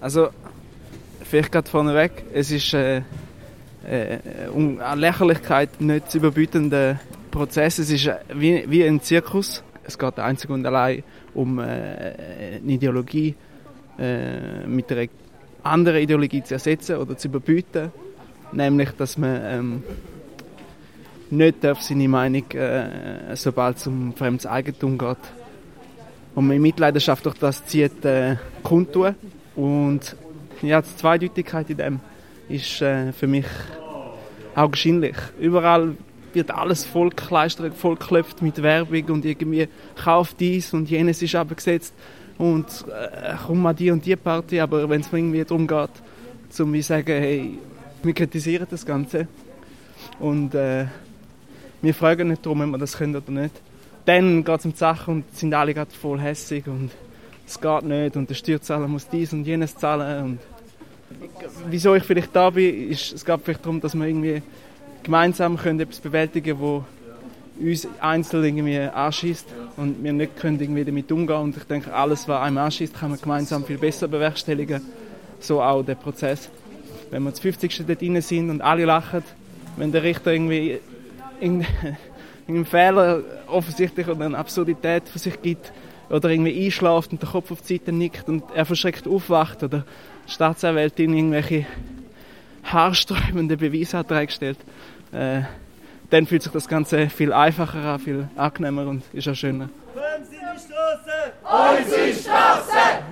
Also, vielleicht gerade vorneweg, es ist äh, äh, um an Lächerlichkeit nicht zu überbietender Prozess. Es ist äh, wie, wie ein Zirkus. Es geht einzig und allein um äh, eine Ideologie äh, mit einer anderen Ideologie zu ersetzen oder zu überbieten. Nämlich, dass man ähm, nicht darf seine Meinung, äh, sobald es um fremdes Eigentum geht, und man in Mitleidenschaft durch das zieht, äh, kundtun. Und ja, die Zweideutigkeit in dem ist äh, für mich augenscheinlich. Überall wird alles vollkleistert, vollklopft mit Werbung und irgendwie kauft dies und jenes ist abgesetzt und äh, komm mal die und die Party, aber wenn es irgendwie darum geht, zum wie sagen, hey, wir kritisieren das Ganze und äh, wir fragen nicht darum, ob wir das können oder nicht. Dann geht es um die Sache und sind alle gerade voll hässig und es geht nicht und der Steuerzahler muss dies und jenes zahlen und wieso ich vielleicht da bin, ist, es geht vielleicht darum, dass wir irgendwie gemeinsam können etwas bewältigen können, uns einzeln irgendwie anschießt und wir nicht können irgendwie damit umgehen und ich denke, alles, was einem anschießt, kann man gemeinsam viel besser bewerkstelligen. So auch der Prozess. Wenn wir zu 50. dort drin sind und alle lachen, wenn der Richter irgendwie einen Fehler offensichtlich oder eine Absurdität für sich gibt oder irgendwie einschläft und der Kopf auf die Seite nickt und er verschreckt aufwacht oder die Staatsanwältin irgendwelche haarsträubende Beweisanträge stellt, äh, dann fühlt sich das Ganze viel einfacher an, viel angenehmer und ist auch schöner. Wem sind die Straße? Unsere Straße!